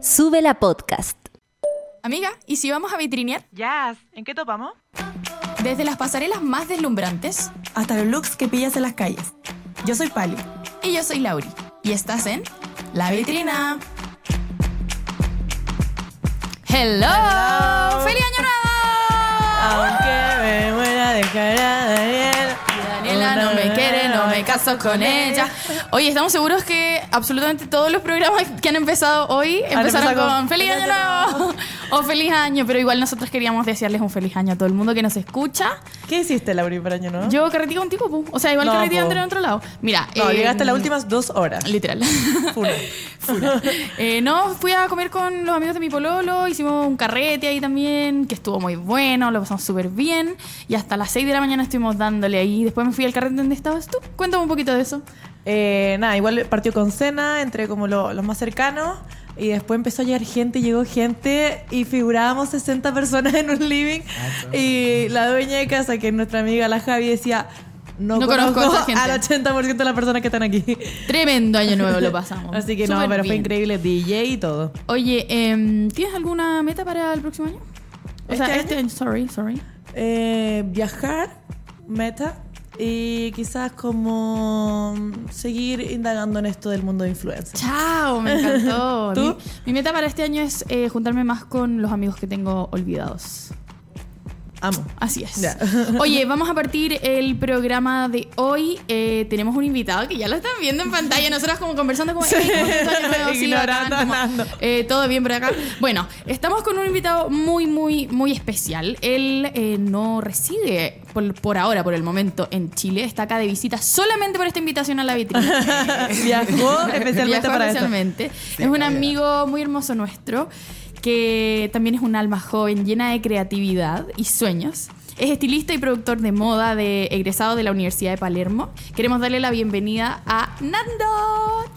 Sube la podcast. Amiga, ¿y si vamos a vitrinear? Jazz, ¿en qué topamos? Desde las pasarelas más deslumbrantes Hasta los looks que pillas en las calles. Yo soy Pali. y yo soy Lauri. Y estás en La Vitrina. Hello. ¡Feliz caso con ella. Oye, estamos seguros que absolutamente todos los programas que han empezado hoy empezaron con con Feliz Año Nuevo o Feliz Año, pero igual nosotros queríamos desearles un feliz año a todo el mundo que nos escucha. ¿Qué hiciste, Lauri, para año nuevo? Yo carretí contigo, pu. o sea, igual No, carretí po. André en otro lado. Mira, No, eh, llegaste las últimas dos horas. Literal. Funa. Eh, no, fui a comer con los amigos de mi pololo, hicimos un carrete ahí también, que estuvo muy bueno, lo pasamos súper bien. Y hasta las 6 de la mañana estuvimos dándole ahí. Después me fui al carrete donde estabas tú. Cuéntame un poquito de eso. Eh, nada, igual partió con cena, entre como lo- los más cercanos. Y después empezó a llegar gente, llegó gente y figurábamos 60 personas en un living. Y la dueña de casa, que es nuestra amiga la Javi, decía, no, No conozco conozco, a esa al 80% de las personas que están aquí. Tremendo año nuevo lo pasamos. Así que no, pero fue increíble DJ y todo. Oye, em, ¿tienes alguna meta para el próximo año? O sea, ¿Este este año, sorry, sorry. Eh, viajar, meta. Y quizás como seguir indagando en esto del mundo de influencers. Chao, me encantó. ¿Tú? Mi, mi meta para este año es eh, juntarme más con los amigos que tengo olvidados. Amo. Así es. Ya. Oye, vamos a partir el programa de hoy. Eh, tenemos un invitado que ya lo están viendo en pantalla. Nosotras como conversando como... Sí. "Ey, ¿cómo estás, año nuevo? Sí, como, eh, Todo bien por acá. Bueno, estamos con un invitado muy, muy, muy especial. Él eh, no reside por, por ahora, por el momento, en Chile. Está acá de visita solamente por esta invitación a la vitrina. Viajó especialmente Viajó para especialmente. es un amigo muy hermoso nuestro que también es un alma joven llena de creatividad y sueños. Es estilista y productor de moda de egresado de la Universidad de Palermo. Queremos darle la bienvenida a Nando.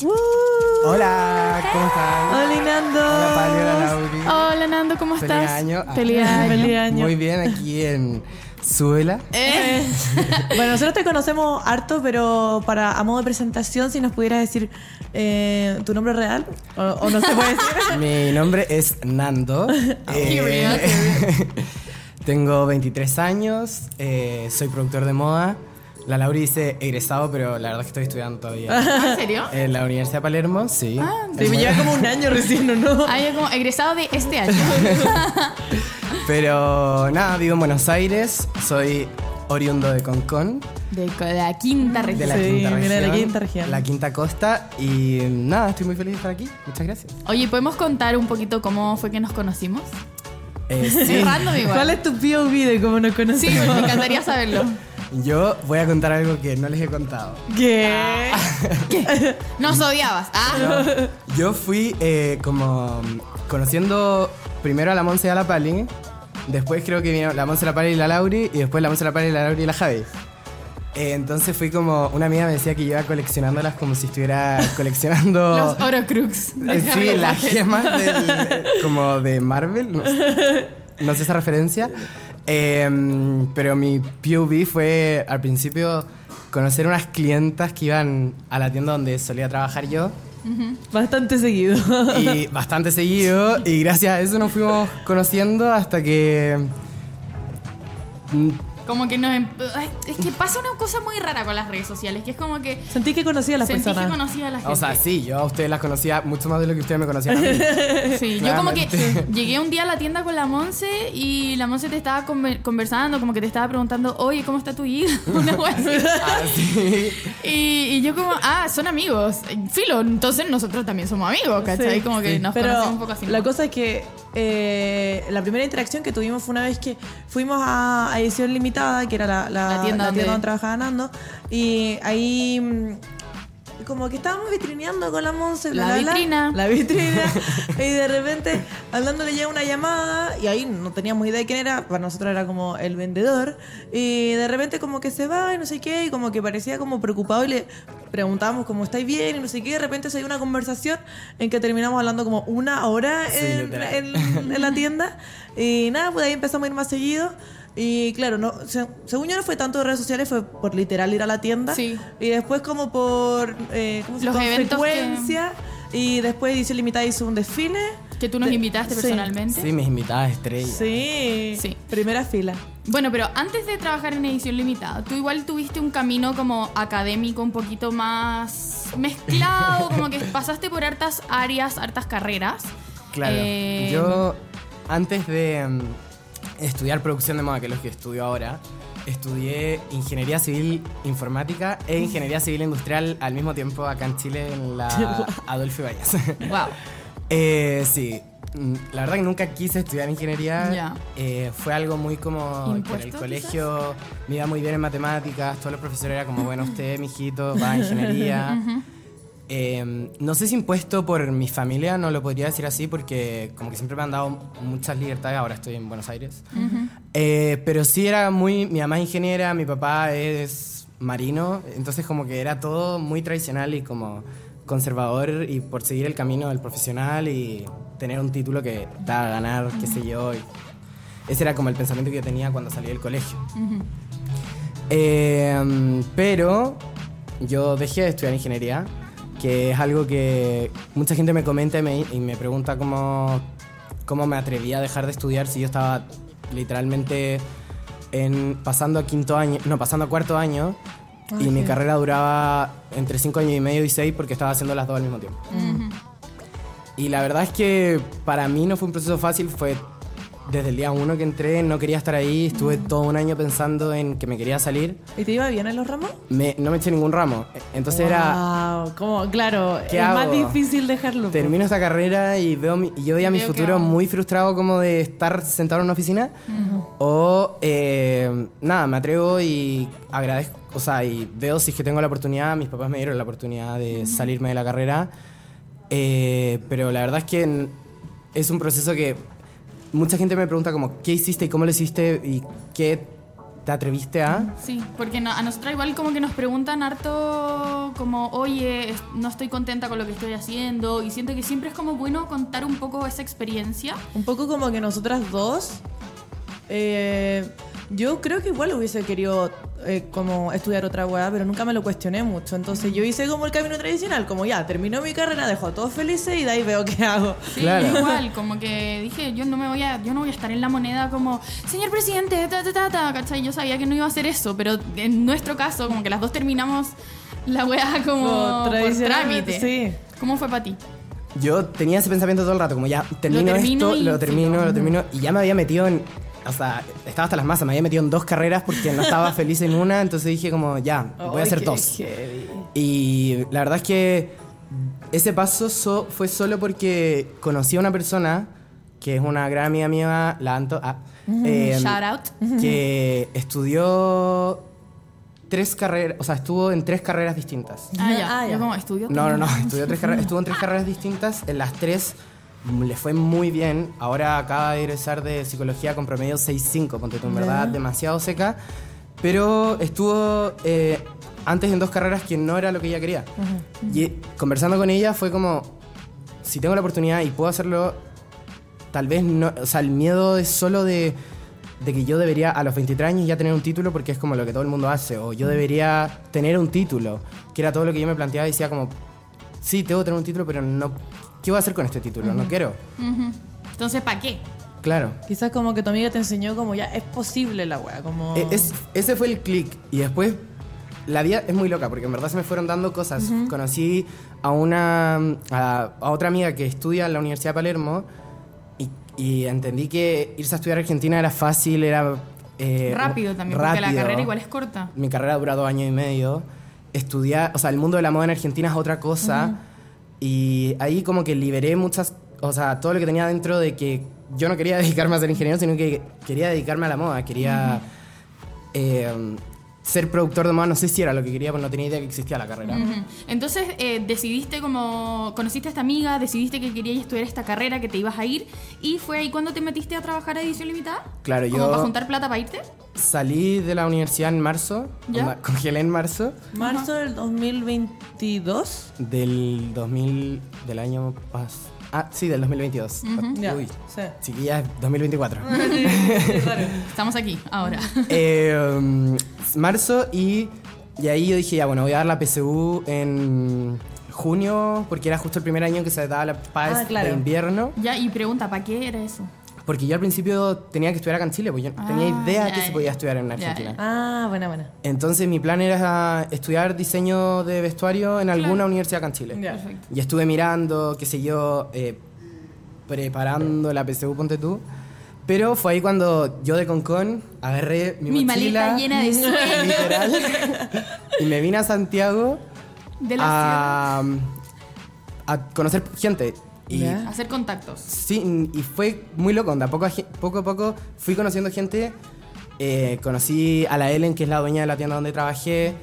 ¡Uh! Hola, ¿cómo están? Hola, Nando. Hola, Pali, hola, Lauri. Hola Nando, ¿cómo Feliz estás? año. Feliz año. Feliz año. Muy bien, aquí en Suela. Eh, Bueno, nosotros te conocemos harto, pero para a modo de presentación, si nos pudieras decir eh, tu nombre real, o, o no se puede decir. Mi nombre es Nando. Period. tengo 23 años, eh, soy productor de moda. La Lauri dice egresado, pero la verdad es que estoy estudiando todavía. ¿ah, ¿En serio? En la Universidad de Palermo, sí. Ah, Sí, me lleva como un año recién, ¿o no? Ah, yo como egresado de este año. Pero nada, vivo en Buenos Aires, soy oriundo de Concón. De la quinta De región. la, Sí, quinta de región, la quinta región. La quinta costa. Y nada, estoy muy feliz de estar aquí. Muchas gracias. Oye, ¿podemos contar un poquito cómo fue que nos conocimos? Eh, sí. Random igual. ¿Cuál es tu POV de cómo nos Sí, conocemos? me encantaría saberlo. Yo voy a contar algo que no les he contado. ¿Qué? Nos odiabas. Ah. Yo fui eh, como conociendo primero a la Monse y a la Pali. Después creo que vino la Monse, la Pali y la Lauri. Y después la Monse, la Pali, la Lauri y la Javi. Eh, entonces fui como... Una amiga me decía que yo iba coleccionándolas como si estuviera coleccionando... Los Orocrux. Eh, sí, las gemas del, como de Marvel. No sé, no sé esa referencia. Eh, pero mi POV fue al principio conocer unas clientas que iban a la tienda donde solía trabajar yo. Bastante seguido. Y bastante seguido. Y gracias a eso nos fuimos conociendo hasta que. Como que nos... em- Ay, Es que pasa una cosa muy rara con las redes sociales, que es como que Sentí que conocía a las sentí que conocía a la gente. O sea, sí, yo a ustedes las conocía mucho más de lo que ustedes me conocían a mí. Sí, yo como que llegué un día a la tienda con la Monse y la Monse te estaba conver- conversando, como que te estaba preguntando, oye, ¿cómo está tu hija? Una así. Ah, sí. Y, y yo como, ah, son amigos. Filo, entonces nosotros también somos amigos, ¿cachai? Sí, como que sí. nos Pero conocemos un poco así. la cosa es que eh, la primera interacción que tuvimos fue una vez que fuimos a, a edición limitada, que era la, la- La tienda la donde- donde trabajaba Nando, y ahí mm, como que estábamos vitrineando con la Monse, La vitrina. la vitrina, y de repente hablándole ya una llamada, y ahí no teníamos idea de quién era, para nosotros era como el vendedor, y de repente como que se va y no sé qué, y como que parecía como preocupado y le preguntábamos como estáis bien y no sé qué, de repente se dio una conversación en que terminamos hablando como una hora Sí, en, literal. en- en la tienda, y nada, pues ahí empezamos a ir más seguido. Y claro, no, se- según yo no fue tanto de redes sociales, fue por literal ir a la tienda. Sí. Y después como por eh, ¿cómo se Los eventos frecuencia. Y después Edición Limitada hizo un desfile. Que tú nos De- invitaste sí. personalmente. Sí, mis invitadas estrellas. Sí. Sí. Primera fila. Bueno, pero antes de trabajar en edición limitada, tú igual tuviste un camino como académico un poquito más mezclado, como que pasaste por hartas áreas, hartas carreras. Claro. Eh, Yo, antes de mm, estudiar producción de moda, que es lo que estudio ahora, estudié ingeniería civil informática e ingeniería civil industrial al mismo tiempo acá en Chile en la Adolfo Ibáñez. Wow. Eh, sí, Mm, la verdad que nunca quise estudiar ingeniería. Eh, fue algo muy como que en ¿Impuesto, el colegio me iba muy bien en matemáticas, todos los profesores eran como, bueno, usted, mijito, va a ingeniería. Eh, no sé si impuesto por mi familia, no lo podría decir así porque como que siempre me han dado muchas libertades, ahora estoy en Buenos Aires. Eh, pero sí era muy, mi mamá es ingeniera, mi papá es marino, entonces como que era todo muy tradicional y como conservador y por seguir el camino del profesional y tener un título que da a ganar, qué sé yo. y ese era como el pensamiento que yo tenía cuando salí del colegio. Eh, pero yo dejé de estudiar ingeniería, que es algo que mucha gente me comenta y me, y me pregunta cómo, cómo me atreví a dejar de estudiar si yo estaba literalmente en, pasando a quinto año, no, pasando a cuarto año. y mi carrera duraba entre cinco años y medio y seis porque estaba haciendo las dos al mismo tiempo. Y la verdad es que para mí no fue un proceso fácil, fue desde el día uno que entré, no quería estar ahí, estuve todo un año pensando en que me quería salir. ¿Y te iba bien en los ramos? Me- no me eché ningún ramo. Entonces era, Wow, como, claro, ¿Qué es más hago? difícil dejarlo. po. termino esta carrera y veo mi, y yo veía mi futuro muy frustrado como de estar sentado en una oficina. O eh, nada, me atrevo y agradezco, o sea, y veo si es que tengo la oportunidad, mis papás me dieron la oportunidad de salirme de la carrera. Eh, pero la verdad es que es un proceso que mucha gente me pregunta como, ¿qué hiciste y cómo lo hiciste y qué te atreviste a? Sí, porque no- a nosotros igual como que nos preguntan harto como, oye, no estoy contenta con lo que estoy haciendo y siento que siempre es como bueno contar un poco esa experiencia. Un poco como que nosotras dos. eh, yo creo que igual hubiese querido eh, como estudiar otra weá, pero nunca me lo cuestioné mucho. Entonces yo hice como el camino tradicional, como ya, terminó mi carrera, dejo a todos felices y de ahí veo qué hago. Sí, Claro. igual, como que dije, yo no me voy a, yo no voy a estar en la moneda como, señor presidente, ta, ta, ta, ta, ¿cachai? Yo sabía que no iba a hacer eso, pero en nuestro caso, como que las dos terminamos la weá como Como por tradicionalmente, trámite. sí. ¿Cómo fue para ti? Yo tenía ese pensamiento todo el rato, como ya termino, termino esto, y lo termino, ¿no? lo termino, y ya me había metido en, o sea, estaba hasta las masas, me había metido en dos carreras porque no estaba feliz en una, entonces dije como, ya, voy a hacer dos. heavy. Y la verdad es que ese paso so- fue solo porque conocí a una persona que es una gran amiga mía, la Anto, ah, eh, Shout out. que estudió tres carreras, o sea, estuvo en tres carreras distintas. Ah, ya. Ah, ya. Yo como estudio. No, no, no, estudió tres carreras, estuvo en tres carreras distintas, en las tres le fue muy bien. Ahora acaba de egresar de psicología con promedio 6.5, ponte tú, en verdad, demasiado seca. Pero estuvo eh, antes en dos carreras que no era lo que ella quería. Y conversando con ella fue como, si tengo la oportunidad y puedo hacerlo, tal vez no, o sea, el miedo es solo de, de que yo debería a los 23 años ya tener un título porque es como lo que todo el mundo hace, o yo debería tener un título, que era todo lo que yo me planteaba y decía como, sí, tengo que tener un título, pero no, ¿qué voy a hacer con este título? No quiero. Entonces, ¿para qué? Claro. Quizás como que tu amiga te enseñó como ya es posible la weá, como... E- es- ese fue el click. Y después, la vida es muy loca, porque en verdad se me fueron dando cosas. Conocí a una a, a otra amiga que estudia en la Universidad de Palermo y, y entendí que irse a estudiar a Argentina era fácil, era... eh, rápido también, porque la carrera igual es corta. Mi carrera dura dos años y medio. Estudiar, o sea, el mundo de la moda en Argentina es otra cosa. Y ahí como que liberé muchas, o sea, todo lo que tenía dentro de que yo no quería dedicarme a ser ingeniero, sino que quería dedicarme a la moda. Quería eh, ser productor de moda, no sé si era lo que quería, pero no tenía idea que existía la carrera. Entonces eh, decidiste como, conociste a esta amiga, decidiste que querías estudiar esta carrera, que te ibas a ir, y fue ahí cuando te metiste a trabajar a edición limitada. Claro, como yo- para juntar plata para irte. Salí de la universidad en marzo, ¿Ya? congelé en marzo Marzo del 2022. del 2000, del año pas Ah, sí, del 2022. Ya, Uy, sí. chiquillas, 2024. Estamos aquí, ahora. Eh, um, marzo y, y ahí yo dije, ya bueno, voy a dar la PSU en junio, porque era justo el primer año que se daba la paz Ah, claro. de invierno. Ya, y pregunta, ¿para qué era eso? Porque yo al principio tenía que estudiar acá en Chile, pues yo no tenía Ah, idea ya, que se podía estudiar en Argentina. Ah, buena, buena. Entonces mi plan era estudiar diseño de vestuario en alguna universidad acá en Chile. Perfecto. Y estuve mirando, qué sé yo, eh, preparando la PSU, ponte tú. Pero fue ahí cuando yo de Concon agarré mi, Mi mochila, maleta llena de sueños. literal, y me vine a Santiago De la a, a conocer gente. Y. Hacer contactos. Sí, y fue muy loco, onda. Poco a, poco a poco fui conociendo gente. Eh, conocí a la Ellen, que es la dueña de la tienda donde trabajé.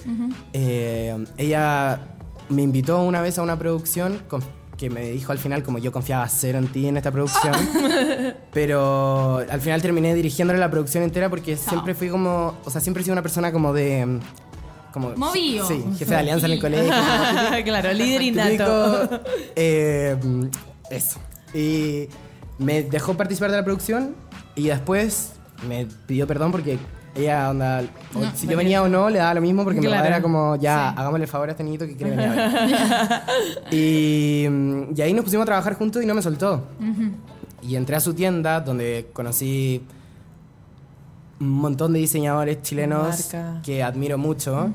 Eh, ella me invitó una vez a una producción con- que me dijo al final, como yo confiaba cero en ti en esta producción. pero al final terminé dirigiéndole la producción entera porque siempre fui como. O sea, siempre he sido una persona como de. Como, Movido. Sí, jefe de alianza en el colegio. claro, líder innato. Típico, eh, eso. Y me dejó participar de la producción y después me pidió perdón porque ella, onda, o No, si yo venía o no, le daba lo mismo porque mi Claro. mamá era como, ya, Sí. hagámosle el favor a este niñito que quiere venir a ver. y, mm, y ahí nos pusimos a trabajar juntos y no me soltó. Y entré a su tienda donde conocí un montón de diseñadores chilenos Marca. que admiro mucho.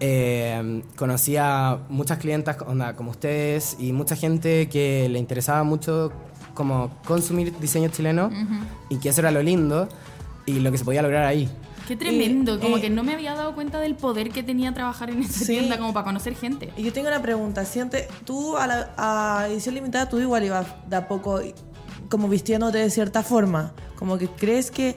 Eh, conocí a muchas clientas onda, como ustedes y mucha gente que le interesaba mucho como consumir diseño chileno y que eso era lo lindo y lo que se podía lograr ahí. Qué tremendo, Y- como y- que no me había dado cuenta del poder que tenía trabajar en esta Sí. tienda como para conocer gente. Y yo tengo una pregunta. Siente, tú a, la, a edición limitada, tú igual ibas de a poco como vistiéndote de cierta forma. Como que crees que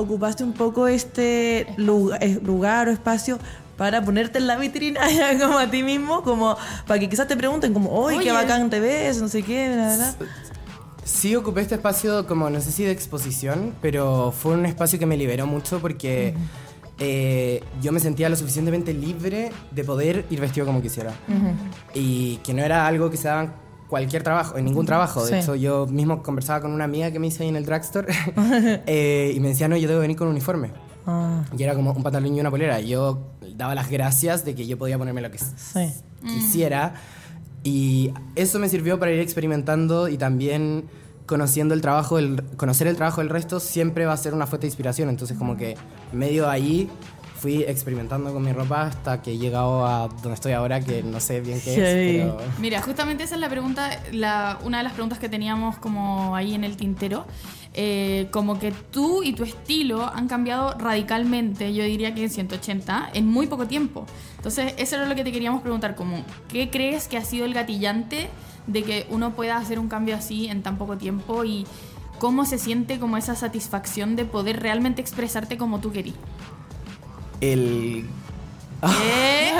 ocupaste un poco este lugar, lugar o espacio para ponerte en la vitrina como a ti mismo, como para que quizás te pregunten como, uy, qué Oye. bacán te ves, no sé qué, bla". Sí ocupé este espacio como, no sé si de exposición, pero fue un espacio que me liberó mucho porque eh, yo me sentía lo suficientemente libre de poder ir vestido como quisiera. Y que no era algo que se daba en cualquier trabajo, en ningún trabajo. De Sí. hecho, yo mismo conversaba con una amiga que me hice ahí en el drugstore eh, y me decía, no, yo debo venir con un uniforme. Ah, Y era como un pantalón y una polera. Yo daba las gracias de que yo podía ponerme lo que sí. quisiera. Y eso me sirvió para ir experimentando y también conociendo el trabajo, del, conocer el trabajo del resto siempre va a ser una fuente de inspiración. Entonces como que medio ahí fui experimentando con mi ropa hasta que he llegado a donde estoy ahora, que no sé bien qué Heavy. es, pero... Mira, justamente esa es la pregunta, la, una de las preguntas que teníamos como ahí en el tintero. Eh, como que tú y tu estilo han cambiado radicalmente, yo diría que en 180, en muy poco tiempo. Entonces, eso era lo que te queríamos preguntar, como, ¿qué crees que ha sido el gatillante de que uno pueda hacer un cambio así en tan poco tiempo y cómo se siente como esa satisfacción de poder realmente expresarte como tú querías? El... ¿Eh?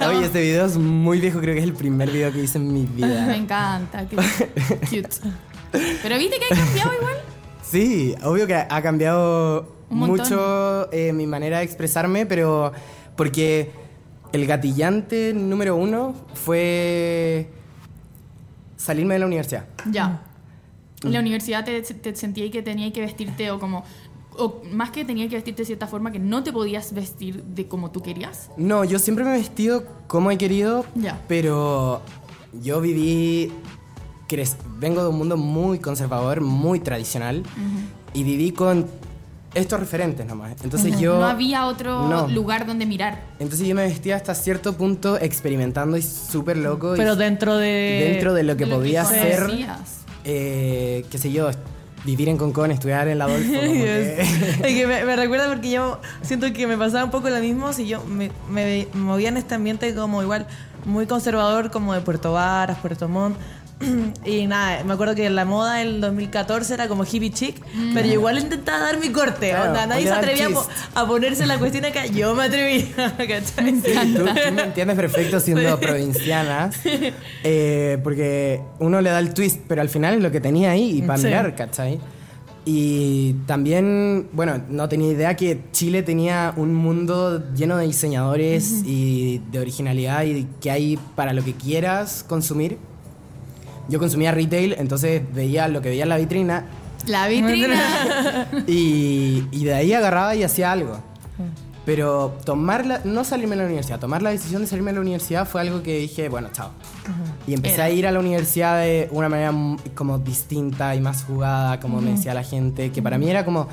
Oye, este video es muy viejo, creo que es el primer video que hice en mi Me vida. encanta, qué cute. Pero viste que ha cambiado igual. Sí, obvio que ha cambiado mucho eh, mi manera de expresarme, pero porque el gatillante número uno fue salirme de la universidad. Ya. En la universidad te, te sentías que tenías que vestirte o como... O más que tenías que vestirte de cierta forma que no te podías vestir de como tú querías. No, yo siempre me he vestido como he querido, Ya. pero yo viví, vengo de un mundo muy conservador, muy tradicional, y viví con estos referentes nomás. Entonces yo... no había otro no. lugar donde mirar. Entonces yo me vestía hasta cierto punto experimentando y súper loco. y Pero dentro de... dentro de lo que de lo podía hacer, eh, qué sé yo, vivir en Concón, estudiar en la Adolfo. que- Es que me, me recuerda porque yo siento que me pasaba un poco lo mismo si yo me, me movía en este ambiente como igual muy conservador como de Puerto Varas, Puerto Montt. Y nada, me acuerdo que la moda del 2014 era como hippie chic, pero yo igual intentaba dar mi corte. Claro, onda, nadie se atrevía a, a ponerse la cuestión acá. Yo me atreví. ¿cachai? Tú, tú me entiendes perfecto siendo provinciana, eh, porque uno le da el twist, pero al final es lo que tenía ahí y para Sí. mirar, ¿cachai? Y también, bueno, no tenía idea que Chile tenía un mundo lleno de diseñadores y de originalidad y que hay para lo que quieras consumir. Yo consumía retail, entonces veía lo que veía en la vitrina La vitrina. y, y de ahí agarraba y hacía algo. Pero tomar la, no salirme de la universidad, tomar la decisión de salirme de la universidad fue algo que dije, bueno, chao. Y empecé Era. a ir a la universidad de una manera como distinta y más jugada, como me decía la gente, que para mí era como,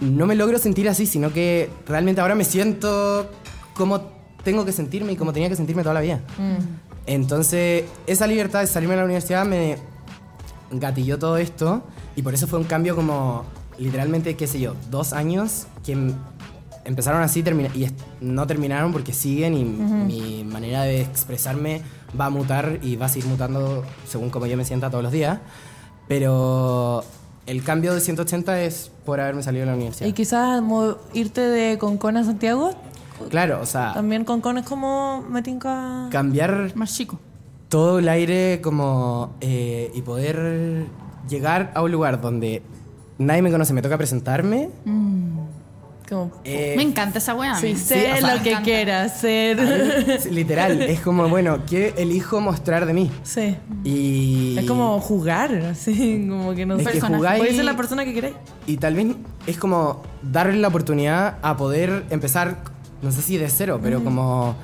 no me logro sentir así, sino que realmente ahora me siento como tengo que sentirme y como tenía que sentirme toda la vida. Entonces, esa libertad de salirme de la universidad me gatilló todo esto y por eso fue un cambio como literalmente, qué sé yo, dos años que em- empezaron así termina- y no terminaron porque siguen y mi manera de expresarme va a mutar y va a seguir mutando según como yo me sienta todos los días. Pero el cambio de 180 es por haberme salido de la universidad. Y quizás irte de Concón a Santiago. Claro, o sea, También Concón es como me tinca- cambiar Más chico. todo el aire como eh, y poder llegar a un lugar donde nadie me conoce, me toca presentarme. como eh, Me encanta esa weá. Sí, sé o sea, lo que quieras ser. es literal, es como, bueno, ¿qué elijo mostrar de mí? sí. Y, Es como jugar, así, como que no Es sé. que jugáis- Puedes ser la persona que queréis. y tal vez es como darle la oportunidad a poder empezar, no sé si de cero, pero como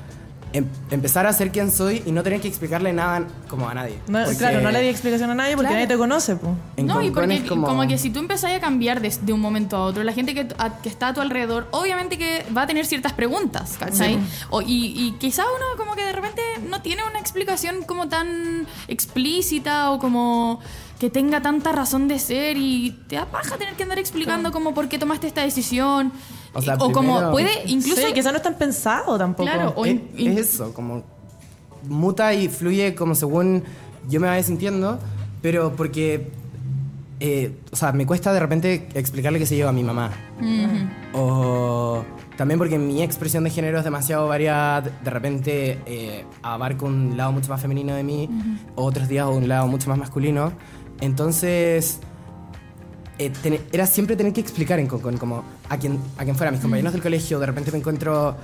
em- empezar a ser quien soy y no tener que explicarle nada como a nadie. No, Porque claro, no le di explicación a nadie porque Claro. nadie te conoce, pues. en no, y porque como... que si tú empezás a cambiar de, de un momento a otro, la gente que, a- que está a tu alrededor, obviamente que va a tener ciertas preguntas, ¿cachai? O- y, y quizá uno como que de repente no tiene una explicación como tan explícita o como que tenga tanta razón de ser y te da paja tener que andar explicando como por qué tomaste esta decisión. O sea, como primero- puede incluso... Sí, quizás no están pensado tampoco. Claro, o es, es eso, como muta y fluye como según yo me vaya sintiendo, pero porque, eh, o sea, me cuesta de repente explicarle qué sé yo a mi mamá. O también porque mi expresión de género es demasiado variada, de repente eh, abarco un lado mucho más femenino de mí, otros días un lado mucho más masculino. Entonces, eh, ten- era siempre tener que explicar en Concon, como a quien, a quien fuera, a mis compañeros del colegio, de repente me encuentro,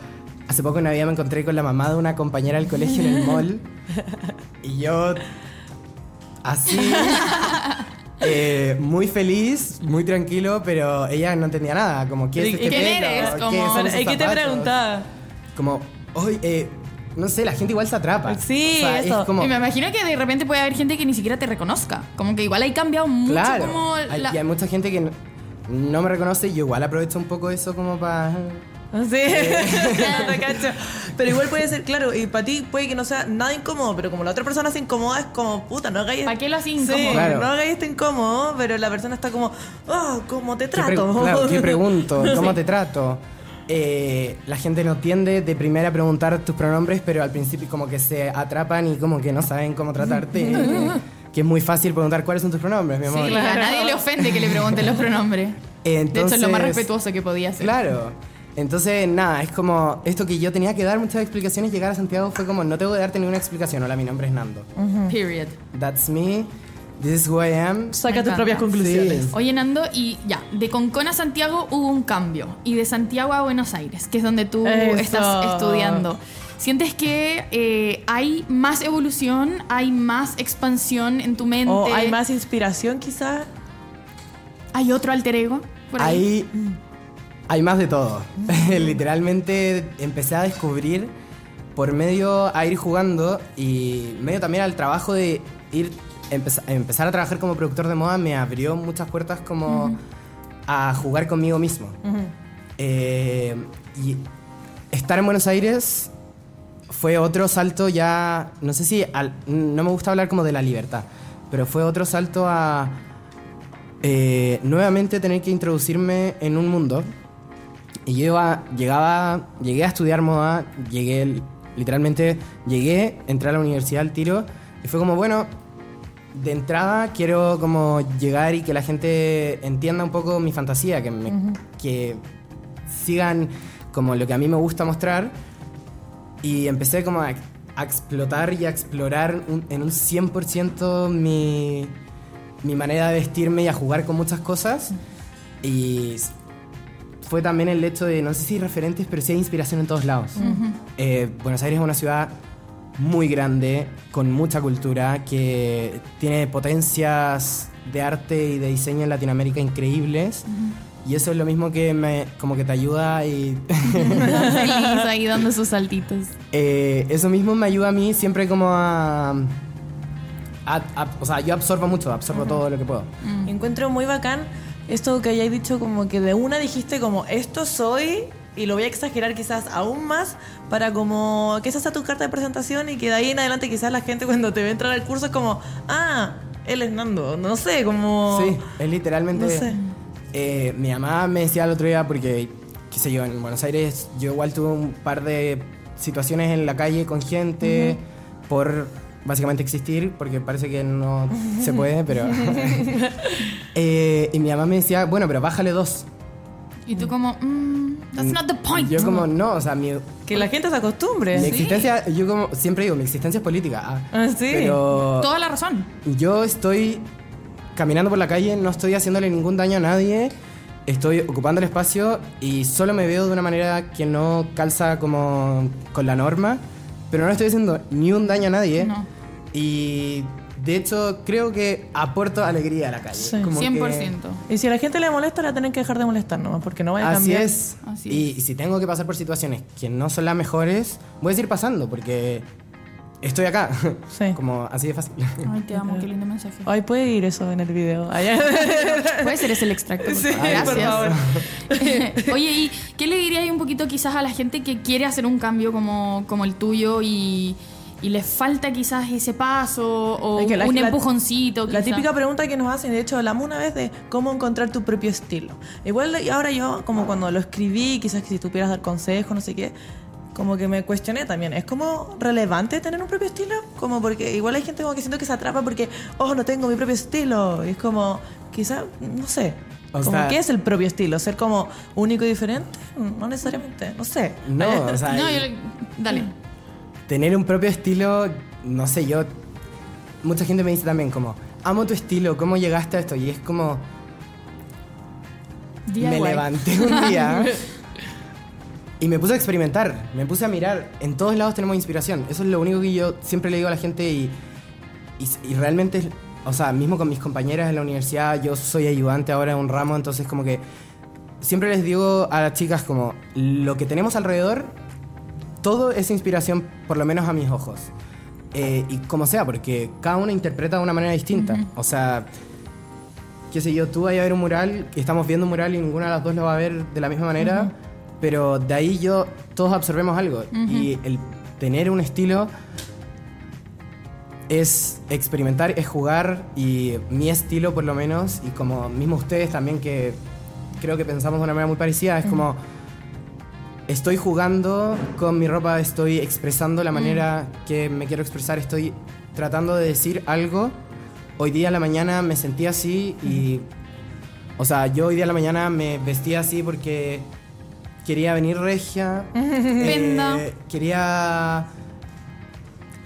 hace poco en Navidad me encontré con la mamá de una compañera del colegio en el mall, y yo, así, eh, muy feliz, muy tranquilo, pero ella no entendía nada, como, ¿qué es ¿Y este quién pelo? eres? ¿Qué Como- son Pero, esos ¿y ¿Qué te zapatos?". preguntaba? Como, hoy, eh, no sé, la gente igual se atrapa. Sí, O sea, eso. Es como, Y me imagino que de repente puede haber gente que ni siquiera te reconozca. Como que igual hay cambiado mucho Claro. como la- y hay mucha gente que no, no me reconoce y yo igual aprovecho un poco eso como para... Sí, te cacho. Pero igual puede ser, claro, y para ti puede que no sea nada incómodo, pero como la otra persona se incomoda, es como, puta, no hagáis. ¿Para qué lo haces Sí, incómodo? Claro. no hagáis esto incómodo, pero la persona está como, oh, ¿cómo te ¿Qué, pre- trato? claro, ¿qué pregunto? ¿Cómo te trato? Eh, la gente no tiende de primera a preguntar tus pronombres, pero al principio como que se atrapan y como que no saben cómo tratarte. que, que es muy fácil preguntar cuáles son tus pronombres, mi Sí, amor. a nadie le ofende que le pregunten los pronombres. de hecho, es lo más Entonces- respetuoso que podía ser. Claro. Entonces, nada, es como esto que yo tenía que dar muchas explicaciones. Llegar a Santiago fue como, no tengo que darte ninguna explicación. Hola, mi nombre es Nando. Period. That's me. This is who I am. Saca tus propias conclusiones. Sí. Oye, Nando, y ya, de Concón a Santiago hubo un cambio. Y de Santiago a Buenos Aires, que es donde tú Eso. estás estudiando. ¿Sientes que eh, hay más evolución, hay más expansión en tu mente? O hay más inspiración quizás. ¿Hay otro alter ego? Por ahí? Hay, hay más de todo. Literalmente empecé a descubrir por medio a ir jugando y medio también al trabajo de ir empeza- empezar a trabajar como productor de moda me abrió muchas puertas como a jugar conmigo mismo. Eh, y estar en Buenos Aires fue otro salto ya, no sé si, al- no me gusta hablar como de la libertad, pero fue otro salto a eh, nuevamente tener que introducirme en un mundo. Y yo iba- llegaba, llegué a estudiar moda, llegué, literalmente, llegué, entré a la universidad al tiro, y fue como, bueno, de entrada quiero como llegar y que la gente entienda un poco mi fantasía, que, me- que sigan como lo que a mí me gusta mostrar. Y empecé como a, a explotar y a explorar un- en un 100% mi, mi manera de vestirme y a jugar con muchas cosas. Y fue también el hecho de, no sé si referentes, pero sí hay inspiración en todos lados. Eh, Buenos Aires es una ciudad muy grande, con mucha cultura, que tiene potencias de arte y de diseño en Latinoamérica increíbles. Y eso es lo mismo que me, como que te ayuda y Feliz ahí dando sus saltitos. eh, eso mismo me ayuda a mí siempre como a, a- a- o sea, yo absorbo mucho, absorbo todo lo que puedo. Y Encuentro muy bacán esto que hayáis dicho como que de una dijiste como esto soy y lo voy a exagerar quizás aún más para como que esa sea tu carta de presentación y que de ahí en adelante quizás la gente cuando te ve entrar al curso es como, ah, él es Nando, no sé, como... Sí, es literalmente. No sé. eh, mi mamá me decía el otro día, porque, qué sé yo, en Buenos Aires yo igual tuve un par de situaciones en la calle con gente por básicamente existir, porque parece que no se puede, pero. Eh, y mi mamá me decía, bueno, pero bájale dos. Y tú como, mm, that's not the point. Yo, como, no, o sea, mi, Que la gente se acostumbre. mi existencia, yo como siempre digo, mi existencia es política. ah, Ah, sí. Pero Toda la razón. yo estoy caminando por la calle, no estoy haciéndole ningún daño a nadie, estoy ocupando el espacio y solo me veo de una manera que no calza como con la norma, pero no le estoy haciendo ni un daño a nadie. No. Y de hecho creo que aporto alegría a la calle. Sí. como que- 100%. Y si a la gente le molesta, la tienen que dejar de molestar nomás, porque no vaya a Así cambiar. es. Así y, y si tengo que pasar por situaciones que no son las mejores, voy a seguir pasando porque estoy acá. Sí. Como así de fácil. Ay, te amo, qué lindo mensaje. Ay, puede ir eso en el video. Ay, Puede ser ese el extracto. Por Sí, favor? por Gracias. favor. Oye, ¿y qué le dirías un poquito quizás a la gente que quiere hacer un cambio como, como el tuyo y, y les falta quizás ese paso o Es que la- un la- empujoncito? La quizás? típica pregunta que nos hacen, de hecho, hablamos una vez de cómo encontrar tu propio estilo. Igual y ahora yo, como cuando lo escribí, quizás que si tú pudieras dar consejos, no sé qué, como que me cuestioné también. ¿Es como relevante tener un propio estilo? Como porque igual hay gente como que siento que se atrapa porque, oh, no tengo mi propio estilo. Y es como, quizás, no sé. O como, sea- ¿Qué es el propio estilo? ¿Ser como único y diferente? No necesariamente, no sé. No, o sea, No, yo le- dale. Tener un propio estilo, no sé, yo. Mucha gente me dice también, como, amo tu estilo, ¿cómo llegaste a esto? Y es como, me DIY. levanté un día y me puse a experimentar, me puse a mirar. En todos lados tenemos inspiración. Eso es lo único que yo siempre le digo a la gente y, y, y realmente, o sea, mismo con mis compañeras en la universidad, yo soy ayudante ahora en un ramo, entonces como que siempre les digo a las chicas como, lo que tenemos alrededor, todo es inspiración, por lo menos a mis ojos. Eh, y como sea, porque cada uno interpreta de una manera distinta. O sea, qué sé yo, tú vas a ver un mural, estamos viendo un mural y ninguna de las dos lo va a ver de la misma manera, pero de ahí yo, todos absorbemos algo. Y el tener un estilo es experimentar, es jugar y mi estilo por lo menos, y como mismo ustedes también que creo que pensamos de una manera muy parecida, es como estoy jugando con mi ropa, estoy expresando la manera que me quiero expresar, estoy tratando de decir algo. Hoy día a la mañana me sentí así y... O sea, yo hoy día a la mañana me vestía así porque quería venir regia. Eh, quería...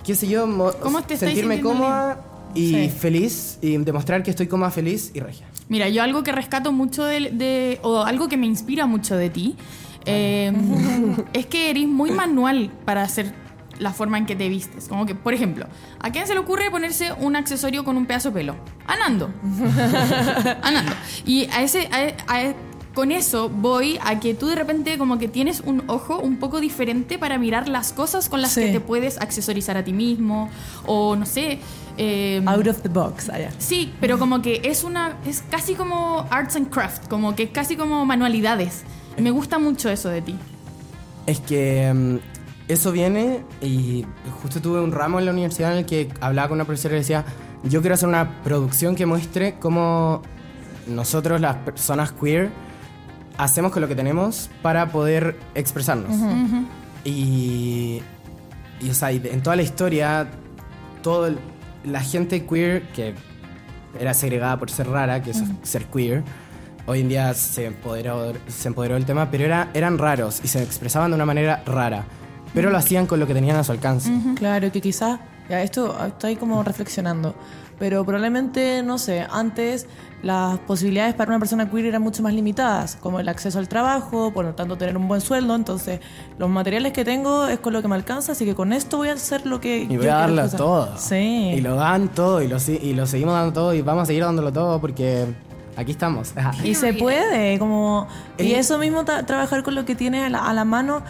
qué sé yo, mo- ¿Cómo te sentirme cómoda y Sí. feliz y demostrar que estoy cómoda, feliz y regia. Mira, yo algo que rescato mucho de, de- o algo que me inspira mucho de ti, eh, es que eres muy manual para hacer la forma en que te vistes. Como que, por ejemplo, ¿a quién se le ocurre ponerse un accesorio con un pedazo de pelo? A Nando. A Nando. Y a ese, a- a- con eso voy a que tú de repente como que tienes un ojo un poco diferente para mirar las cosas con las Sí. que te puedes accesorizar a ti mismo. O no sé. eh, Out of the box, allá. Sí, pero como que es una. Es casi como arts and craft, como que es casi como manualidades. Me gusta mucho eso de ti. Es que mm, eso viene y justo tuve un ramo en la universidad en el que hablaba con una profesora y decía, yo quiero hacer una producción que muestre cómo nosotros las personas queer hacemos con lo que tenemos para poder expresarnos. Y, y, o sea, y en toda la historia, todo el- la gente queer que era segregada por ser rara, que es ser queer, hoy en día se empoderó, se empoderó del tema, pero era, eran raros y se expresaban de una manera rara, pero lo hacían con lo que tenían a su alcance. Claro, que quizás Ya, esto estoy como reflexionando. Pero probablemente, no sé, antes las posibilidades para una persona queer eran mucho más limitadas, como el acceso al trabajo, por lo tanto tener un buen sueldo. Entonces, los materiales que tengo es con lo que me alcanza, así que con esto voy a hacer lo que. Y voy a darlo todo. Sí. Y lo dan todo y lo, y lo seguimos dando todo y vamos a seguir dándolo todo porque aquí estamos. Ajá. Y se puede, como... Y eso mismo, tra- trabajar con lo que tienes a la, a la mano,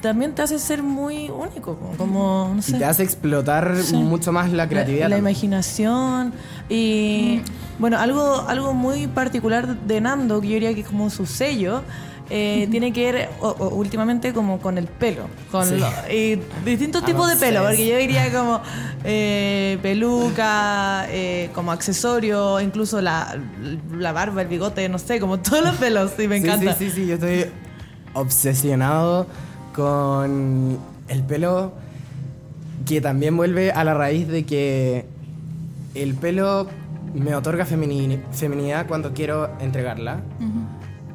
también te hace ser muy único, como- Y te hace explotar mucho más la creatividad. La, imaginación. Y bueno, algo, algo muy particular de Nando, que yo diría que es como su sello, eh, tiene que ver o- o últimamente como con el pelo. Con Sí. lo- y distintos tipos de pelo, porque yo diría como eh, peluca, eh, como accesorio, incluso la, la barba, el bigote, no sé, como todos los pelos, sí, me Sí, encanta. Sí, sí, sí, yo estoy obsesionado con el pelo que también vuelve a la raíz de que el pelo me otorga femini- feminidad cuando quiero entregarla.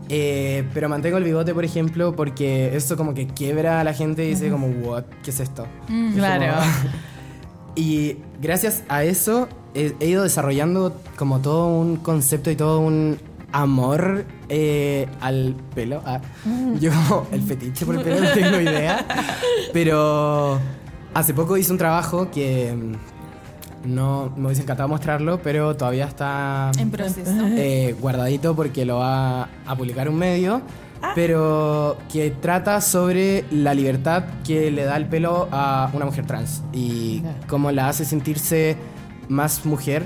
Eh, pero mantengo el bigote, por ejemplo, porque eso como que quiebra a la gente y dice como, what, ¿qué es esto? Es Claro. como- y gracias a eso he, he ido desarrollando como todo un concepto y todo un amor eh, al pelo. Ah, yo como el fetiche por el pelo no tengo idea. Pero hace poco hice un trabajo que mm, no me hubiese encantado mostrarlo, pero todavía está En proceso. eh, guardadito porque lo va a publicar un medio, pero que trata sobre la libertad que le da el pelo a una mujer trans y cómo la hace sentirse más mujer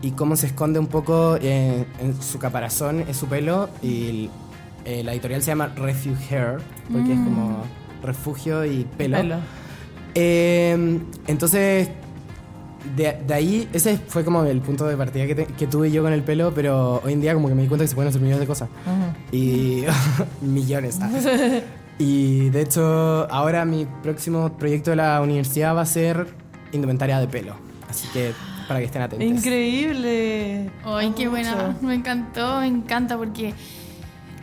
y cómo se esconde un poco en su caparazón, en su pelo y el- eh, la editorial se llama Refuge Hair porque es como refugio y pelo. Pelo. Eh, entonces, de, de ahí, ese fue como el punto de partida que, te- que tuve yo con el pelo, pero hoy en día como que me di cuenta que se pueden hacer millones de cosas. Y millones. ah. Y de hecho, ahora mi próximo proyecto de la universidad va a ser indumentaria de pelo. Así que para que estén atentos. Increíble. Ay, qué buena. Me encantó, me encanta porque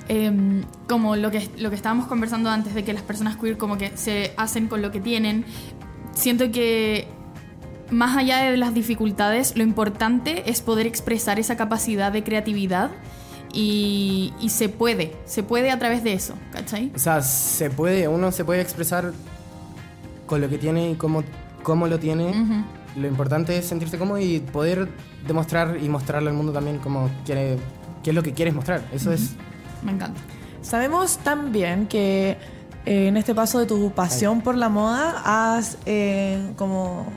em, como lo que, lo que estábamos conversando antes de que las personas queer como que se hacen con lo que tienen, siento que más allá de las dificultades, lo importante es poder expresar esa capacidad de creatividad y, y se puede, se puede a través de eso, ¿cachai? O sea, se puede, uno se puede expresar con lo que tiene y cómo, cómo lo tiene. Lo importante es sentirse cómodo y poder demostrar y mostrarle al mundo también cómo quiere, qué es lo que quieres mostrar. Eso es. Me encanta. Sabemos también que eh, en este paso de tu pasión por la moda has eh, como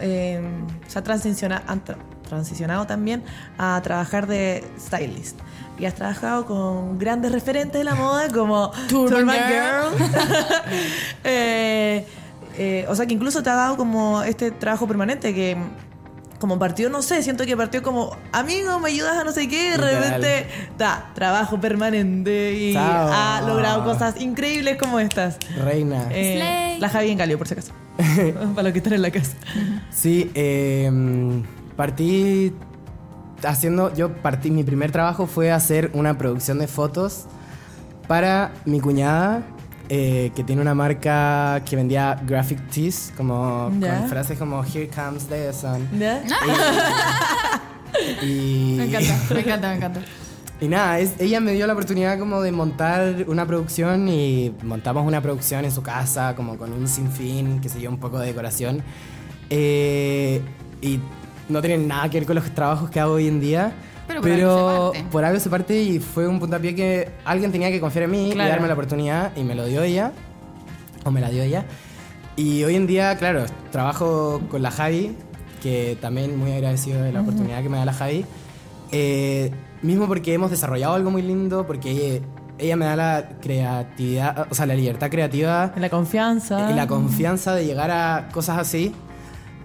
eh, se ha transiciona- han tra- transicionado también a trabajar de stylist. Y has trabajado con grandes referentes de la moda como Turban Turban Girl. Girl. Eh, eh, o sea que incluso te ha dado como este trabajo permanente que como partió, no sé, siento que partió como, amigo, me ayudas a no sé qué, de repente, da, trabajo permanente y Chao. ha logrado cosas increíbles como estas. Reina. Eh, Slay. la Javi en Galio, por si acaso. Para los que están en la casa. Sí, eh, partí haciendo. Yo partí. Mi primer trabajo fue hacer una producción de fotos para mi cuñada. Eh, que tiene una marca que vendía graphic tees, como con frases como Here comes the sun. ¿Ya? Y, Me encanta, me encanta, me encanta. Y nada, es- ella me dio la oportunidad como de montar una producción y montamos una producción en su casa, como con un sinfín, que se yo, un poco de decoración. Eh, y no tienen nada que ver con los trabajos que hago hoy en día. Pero por algo se parte. por algo se parte y fue un puntapié que alguien tenía que confiar en mí Claro. y darme la oportunidad y me lo dio ella, o me la dio ella. Y hoy en día, claro, trabajo con la Javi, que también muy agradecido de la oportunidad que me da la Javi. Eh, mismo porque hemos desarrollado algo muy lindo, porque ella, ella me da la creatividad, o sea, la libertad creativa la confianza. y la confianza de llegar a cosas así.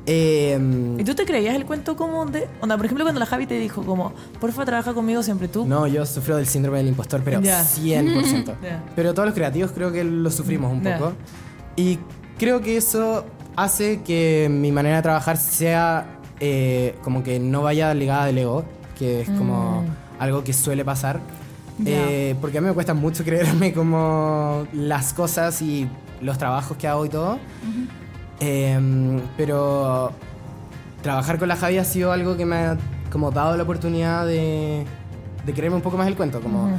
Eh, ¿Y tú te creías el cuento como de.? Onda, por ejemplo, cuando la Javi te dijo, como, porfa, trabaja conmigo siempre tú. no, yo sufro del síndrome del impostor, pero Ya. 100%. Ya. Pero todos los creativos creo que lo sufrimos un Ya. poco. Y creo que eso hace que mi manera de trabajar sea eh, como que no vaya ligada del ego, que es como algo que suele pasar. Mm. Eh, porque a mí me cuesta mucho creerme como las cosas y los trabajos que hago y todo. Em, pero trabajar con la Javi ha sido algo que me ha como dado la oportunidad de, de creerme un poco más el cuento. Como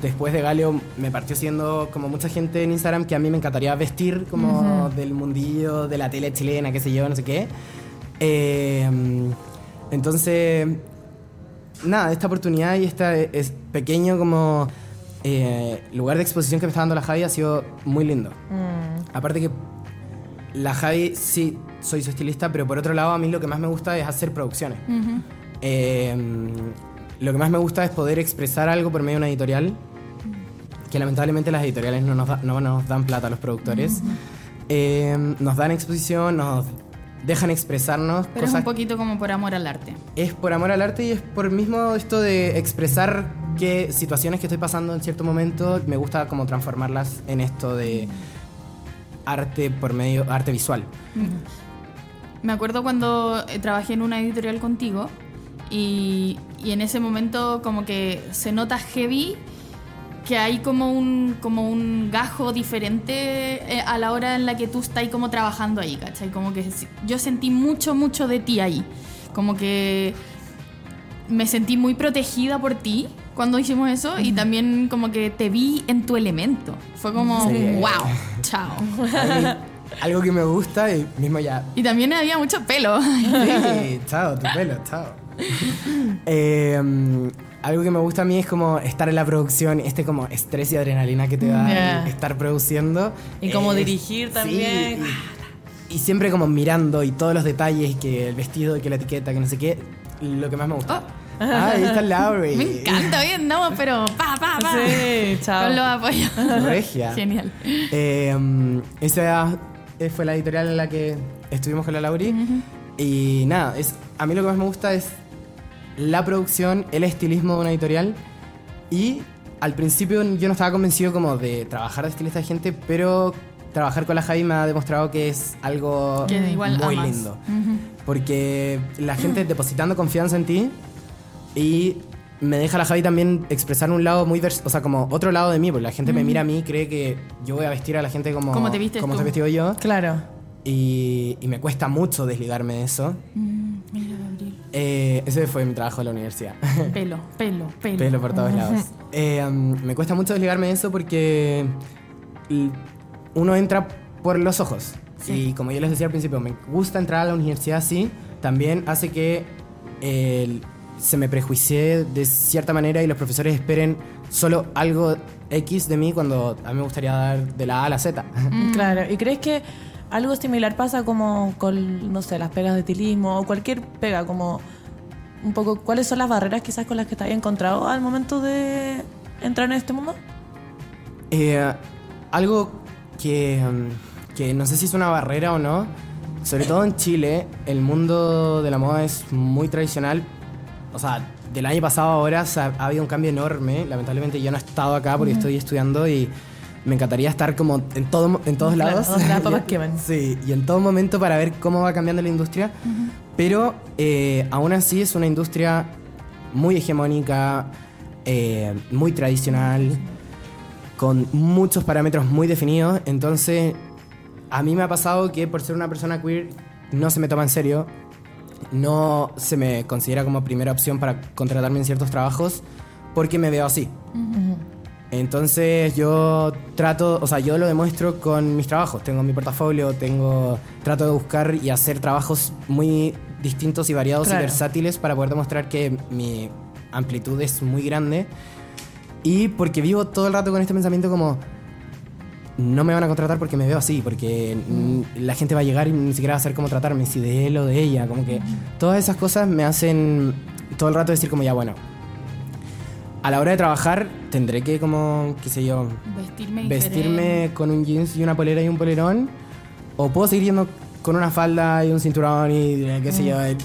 después de Galeo me partió siendo como mucha gente en Instagram que a mí me encantaría vestir como del mundillo de la tele chilena, qué sé yo, no sé qué. Em, entonces, nada, esta oportunidad y este es pequeño como eh, lugar de exposición que me está dando la Javi ha sido muy lindo. Aparte que la Javi, sí, soy su estilista, pero por otro lado a mí lo que más me gusta es hacer producciones. Eh, lo que más me gusta es poder expresar algo por medio de una editorial, que lamentablemente las editoriales no nos, da- no nos dan plata a los productores. Eh, nos dan exposición, nos dejan expresarnos Pero es un poquito como por amor al arte. es por amor al arte y es por mismo esto de expresar qué situaciones que estoy pasando en cierto momento me gusta como transformarlas en esto de arte por medio arte visual Me acuerdo cuando eh, trabajé en una editorial contigo y, y en ese momento como que se nota heavy que hay como un, como un gajo diferente eh, a la hora en la que tú estás como trabajando ahí, ¿cachai? Como que yo sentí mucho, mucho de ti ahí. Como que me sentí muy protegida por ti cuando hicimos eso y también como que te vi en tu elemento. Fue como, Sí. wow, chao. algo, algo que me gusta y mismo ya Y también había mucho pelo. sí, chao tu pelo chao Eh, algo que me gusta a mí es como estar en la producción este como estrés y adrenalina que te da Yeah. estar produciendo Y como Es- dirigir sí, también. y, y siempre como mirando y todos los detalles, que el vestido, que la etiqueta, que no sé qué, lo que más me gusta. Ah, ahí está Lauri. Me encanta, bien, no, pero pa, pa, pa. Sí, chao. Con los apoyos. Regia. Genial. Eh, esa fue la editorial en la que estuvimos con la Lauri. Y nada, es, a mí lo que más me gusta es la producción, el estilismo de una editorial. Y al principio yo no estaba convencido como de trabajar de estilista de gente, pero trabajar con la Javi me ha demostrado que es algo Que igual muy amas. lindo. Porque la gente depositando confianza en ti y me deja la Javi también expresar un lado muy vers o sea, como otro lado de mí, porque la gente me mira a mí y cree que yo voy a vestir a la gente como Como te vistes como tú. te yo Claro. y, y me cuesta mucho desligarme de eso. Mira, Gabriel. Eh, ese fue mi trabajo en la universidad. Pelo, pelo, pelo. Pelo por todos lados. Eh, um, me cuesta mucho desligarme de eso porque uno entra por los ojos. Sí. Y como yo les decía al principio, me gusta entrar a la universidad así. También hace que eh, se me prejuicie de cierta manera y los profesores esperen solo algo X de mí cuando a mí me gustaría dar de la A a la Z. Claro. ¿Y crees que algo similar pasa como con, no sé, las pegas de estilismo o cualquier pega? Como un poco, ¿cuáles son las barreras quizás con las que te hayas encontrado al momento de entrar en este mundo? Eh, algo que, mm, que no sé si es una barrera o no, sobre todo en Chile, el mundo de la moda es muy tradicional. O sea, del año pasado a ahora ha, ha habido un cambio enorme. Lamentablemente yo no he estado acá porque estoy estudiando y me encantaría estar como en, todo, en todos Claro, lados. donde las papas queman. Sí, y en todo momento para ver cómo va cambiando la industria. Pero eh, aún así es una industria muy hegemónica, eh, muy tradicional, con muchos parámetros muy definidos. Entonces, a mí me ha pasado que por ser una persona queer no se me toma en serio, no se me considera como primera opción para contratarme en ciertos trabajos porque me veo así. Entonces yo trato, o sea, yo lo demuestro con mis trabajos. Tengo mi portafolio, tengo, trato de buscar y hacer trabajos muy distintos y variados Claro. y versátiles para poder demostrar que mi amplitud es muy grande. Y porque vivo todo el rato con este pensamiento como, no me van a contratar porque me veo así, porque mm, la gente va a llegar y ni siquiera va a saber cómo tratarme, si de él o de ella, como que todas esas cosas me hacen todo el rato decir como ya bueno, a la hora de trabajar tendré que como, qué sé yo, Vestirme vestirme con un jeans y una polera y un polerón, o puedo seguir yendo con una falda y un cinturón y eh, qué sé yo. el-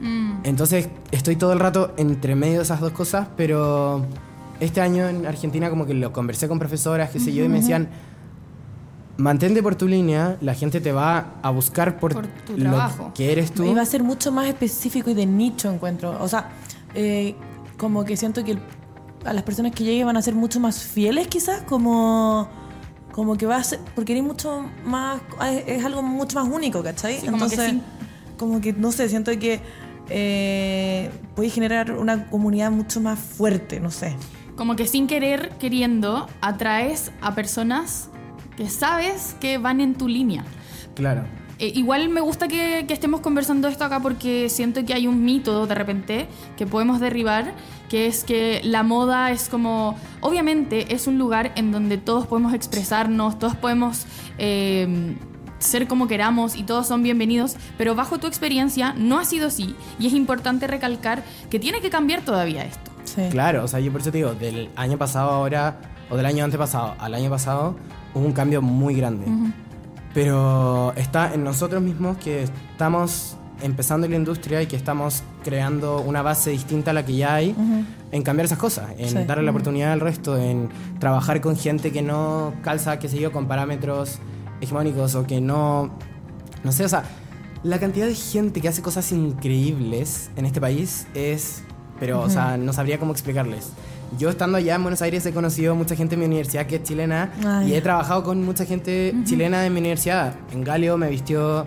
Mm. Entonces estoy todo el rato entre medio de esas dos cosas, pero este año en Argentina como que lo conversé con profesoras, qué sé yo, y me decían, mantente por tu línea, la gente te va a buscar por, Por tu lo trabajo. que eres tú. Y va a ser mucho más específico y de nicho, encuentro. O sea, eh, como que siento que el- a las personas que lleguen van a ser mucho más fieles, quizás, como, como que va a ser, porque eres mucho más, es, es algo mucho más único, ¿cachai? Sí, como que Entonces, como que, no sé, siento que eh, puedes generar una comunidad mucho más fuerte, no sé. Como que sin querer, queriendo, atraes a personas que sabes que van en tu línea. Claro. Eh, igual me gusta que, que estemos conversando esto acá porque siento que hay un mito de repente que podemos derribar, que es que la moda es como, obviamente es un lugar en donde todos podemos expresarnos, todos podemos eh, ser como queramos y todos son bienvenidos, pero bajo tu experiencia no ha sido así y es importante recalcar que tiene que cambiar todavía esto. Sí. Claro, o sea, yo por eso te digo, del año pasado ahora, o del año antepasado al año pasado, hubo un cambio muy grande. Pero está en nosotros mismos que estamos empezando en la industria y que estamos creando una base distinta a la que ya hay en cambiar esas cosas, en Sí. darle la oportunidad al resto, en trabajar con gente que no calza, qué sé yo, con parámetros hegemónicos o que no... No sé, o sea, la cantidad de gente que hace cosas increíbles en este país es... Pero, o sea, no sabría cómo explicarles. Yo estando allá en Buenos Aires he conocido mucha gente en mi universidad que es chilena Ay. y he trabajado con mucha gente chilena en mi universidad. En Galio me vistió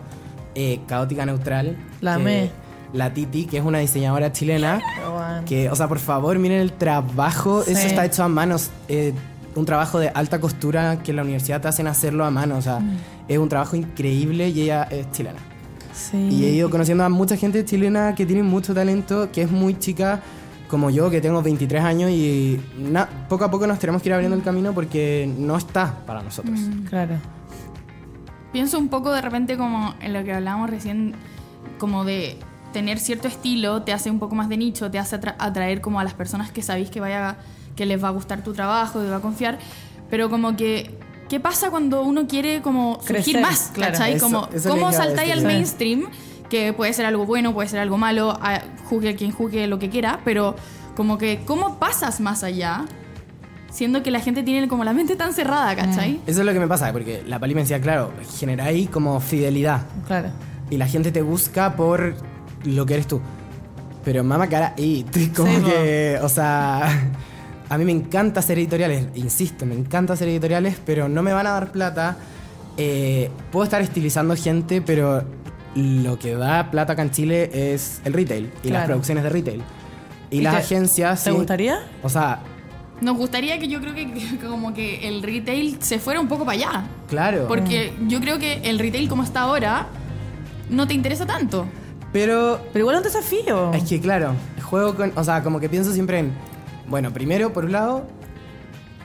eh, Caótica Neutral. La que- amé. La Titi, que es una diseñadora chilena. Bueno. Que, o sea, por favor, miren el trabajo. Sí. Eso está hecho a manos. eh, un trabajo de alta costura que en la universidad te hacen hacerlo a mano. O sea, Mm. es un trabajo increíble y ella es chilena. Sí. Y he ido conociendo a mucha gente chilena que tiene mucho talento, que es muy chica, como yo, que tengo 23 años y na- poco a poco nos tenemos que ir abriendo el camino porque no está para nosotros. Claro. Pienso un poco de repente como en lo que hablábamos recién, como de tener cierto estilo, te hace un poco más de nicho, te hace atra- atraer como a las personas que sabéis que vaya que les va a gustar tu trabajo, que va a confiar, pero como que ¿qué pasa cuando uno quiere como surgir Crecer, más, claro. ¿cachai? Eso- como eso cómo saltáis al decir. mainstream, que puede ser algo bueno, puede ser algo malo, a- juzgue quien juzgue lo que quiera, pero como que cómo pasas más allá siendo que la gente tiene como la mente tan cerrada, ¿cachai? Eso es lo que me pasa, porque la Pali me decía, claro, generáis como fidelidad Claro. y la gente te busca por lo que eres tú. Pero mamá cara, y como Sí, que, o sea, a mí me encanta hacer editoriales, insisto, me encanta hacer editoriales, pero no me van a dar plata. Eh, puedo estar estilizando gente, pero lo que da plata acá en Chile es el retail y las producciones de retail. Y, ¿Y las te- agencias... ¿Te sí, gustaría? O sea, Nos gustaría que yo creo que, que como que el retail se fuera un poco para allá. claro. Porque yo creo que el retail como está ahora no te interesa tanto. Pero Pero igual es un desafío. Es que claro, juego con, o sea, como que pienso siempre en, bueno, primero, por un lado,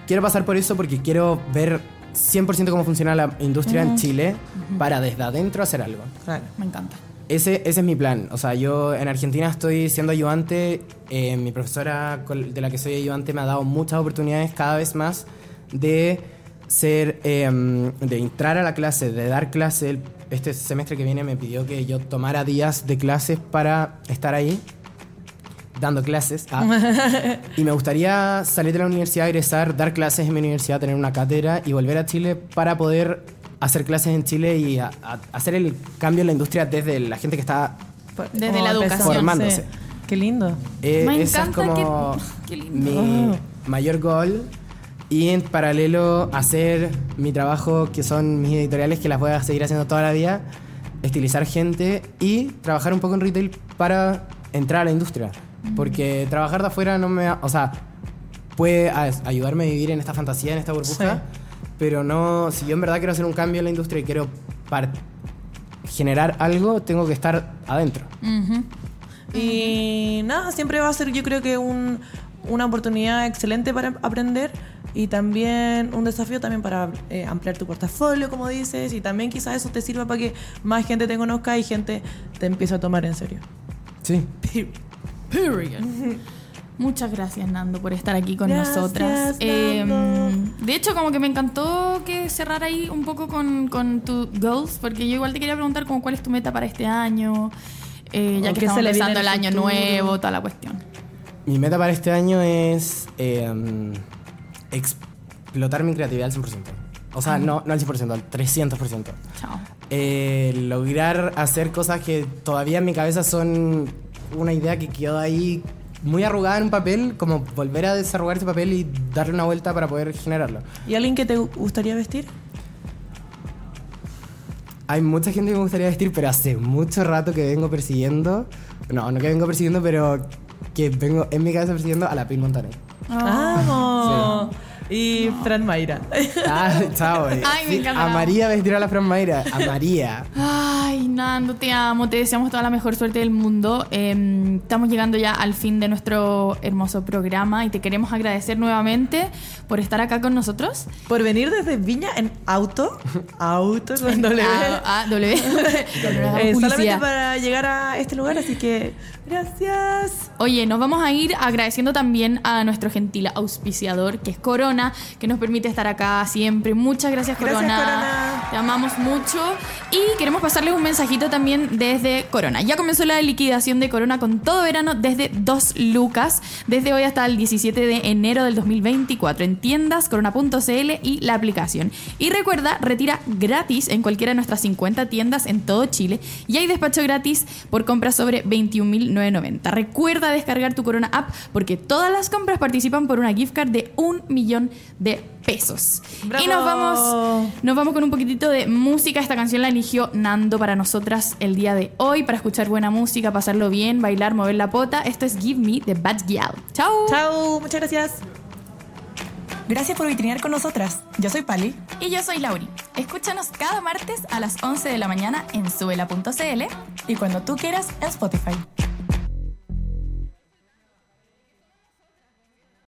quiero pasar por eso porque quiero ver 100% cómo funciona la industria en Chile para desde adentro hacer algo. Claro. Me encanta. Ese, ese es mi plan. O sea, yo en Argentina estoy siendo ayudante. eh, mi profesora de la que soy ayudante me ha dado muchas oportunidades cada vez más de ser, eh, de entrar a la clase, de dar clase. Este semestre que viene me pidió que yo tomara días de clases para estar ahí dando clases. Ah. y me gustaría salir de la universidad, egresar, dar clases en mi universidad, tener una cátedra y volver a Chile para poder hacer clases en Chile y a- a- hacer el cambio en la industria desde la gente que está Desde la educación. Formándose. Sí. Qué lindo. eh, Me ese es encanta como que- qué lindo. Mi mayor goal. Y en paralelo hacer mi trabajo, que son mis editoriales, que las voy a seguir haciendo toda la vida. Estilizar gente y trabajar un poco en retail para entrar a la industria. Porque trabajar de afuera no me... O sea, puede ayudarme a vivir en esta fantasía, en esta burbuja. Sí. Pero no... Si yo en verdad quiero hacer un cambio en la industria y quiero generar algo, tengo que estar adentro. Y nada, siempre va a ser yo creo que un- una oportunidad excelente para aprender y también un desafío también para eh, ampliar tu portafolio, como dices, y también quizás eso te sirva para que más gente te conozca y gente te empiece a tomar en serio. Sí. Period. Muchas gracias, Nando, por estar aquí con Gracias, nosotras. Eh, Nando. de hecho, como que me encantó que cerrar ahí un poco con, con tus goals, porque yo igual te quería preguntar como cuál es tu meta para este año, eh, ya que estamos se empezando el año nuevo, toda la cuestión. Mi meta para este año es eh, explotar mi creatividad al 100%. O sea, no, no al 100%, al 300%. Chao. Eh, lograr hacer cosas que todavía en mi cabeza son una idea que quedó ahí muy arrugada en un papel, como volver a desarrugar ese papel y darle una vuelta para poder generarlo. ¿Y alguien que te gustaría vestir? Hay mucha gente que me gustaría vestir, pero hace mucho rato que vengo persiguiendo. No, no que vengo persiguiendo, pero que vengo en mi cabeza persiguiendo a la Pink Montaner. ¡Vamos! Y Fran Mayra. Ah, chao. eh. Ay, me encanta. A María vestir a la Fran Mayra. A María. Ay, Nando, te amo. Te deseamos toda la mejor suerte del mundo. Eh, estamos llegando ya al fin de nuestro hermoso programa y te queremos agradecer nuevamente por estar acá con nosotros. Por venir desde Viña en auto. Auto con W. Ah, ah, W. Eh, solamente para llegar a este lugar, así que gracias. Oye, nos vamos a ir agradeciendo también a nuestro gentil auspiciador, que es Corona, que nos permite estar acá siempre. Muchas gracias, Gracias, Corona. Corona. Te amamos mucho. Y queremos pasarles un mensajito también desde Corona. Ya comenzó la liquidación de Corona con todo verano desde 2 lucas, desde hoy hasta el 17 de enero del 2024, en tiendas, corona.cl y la aplicación. Y recuerda, retira gratis en cualquiera de nuestras 50 tiendas en todo Chile y hay despacho gratis por compras sobre 21.990. Recuerda descargar tu Corona app porque todas las compras participan por una gift card de un millón de pesos. ¡Bravo! Y nos vamos, nos vamos con un poquitito de música. Esta canción la eligió Nando para nosotras el día de hoy, para escuchar buena música, pasarlo bien, bailar, mover la pota. Esto es Give Me the Bad Gal. ¡Chao! Chao, muchas gracias. Gracias por vitrinear con nosotras. Yo soy Pali. Y yo soy Lauri. Escúchanos cada martes a las 11 de la mañana en suela.cl Y cuando tú quieras, en Spotify.